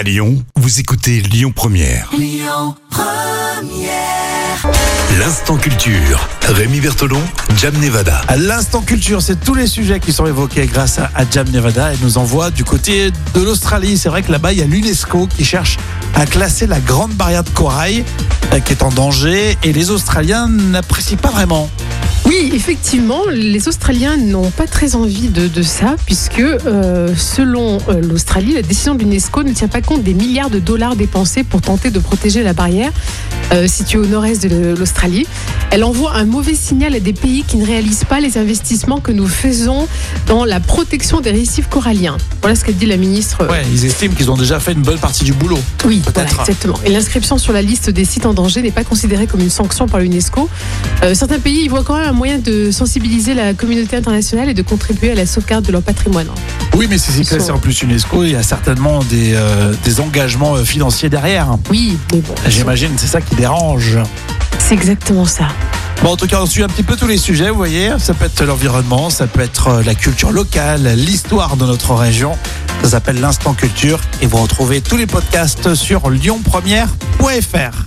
À Lyon, vous écoutez Lyon Première. L'instant culture. Rémi Bertolon, Jam Nevada. À l'instant culture, c'est tous les sujets qui sont évoqués grâce à, à Jam Nevada. Elle nous envoie du côté de l'Australie. C'est vrai que là-bas, il y a l'UNESCO qui cherche à classer la grande barrière de corail euh, qui est en danger et les Australiens n'apprécient pas vraiment. Oui, effectivement, les Australiens n'ont pas très envie de, de ça, puisque euh, selon euh, l'Australie, la décision de l'UNESCO ne tient pas compte des milliards de dollars dépensés pour tenter de protéger la barrière euh, située au nord-est de l'Australie. Elle envoie un mauvais signal à des pays qui ne réalisent pas les investissements que nous faisons dans la protection des récifs coralliens. Voilà ce qu'a dit la ministre. Ouais, ils estiment qu'ils ont déjà fait une bonne partie du boulot. Oui, voilà, exactement. Et l'inscription sur la liste des sites en danger n'est pas considérée comme une sanction par l'UNESCO. Certains pays y voient quand même un moyen de sensibiliser la communauté internationale et de contribuer à la sauvegarde de leur patrimoine. Oui, mais c'est classé sont- en plus UNESCO, il y a certainement des, euh, des engagements euh, financiers derrière. Oui, mais bon, J'imagine c'est ça qui dérange. c'est exactement ça. Bon, en tout cas, on suit un petit peu tous les sujets, vous voyez. Ça peut être l'environnement, ça peut être euh, la culture locale, l'histoire de notre région. Ça s'appelle l'Instant Culture et vous retrouvez tous les podcasts sur lyonpremière.fr.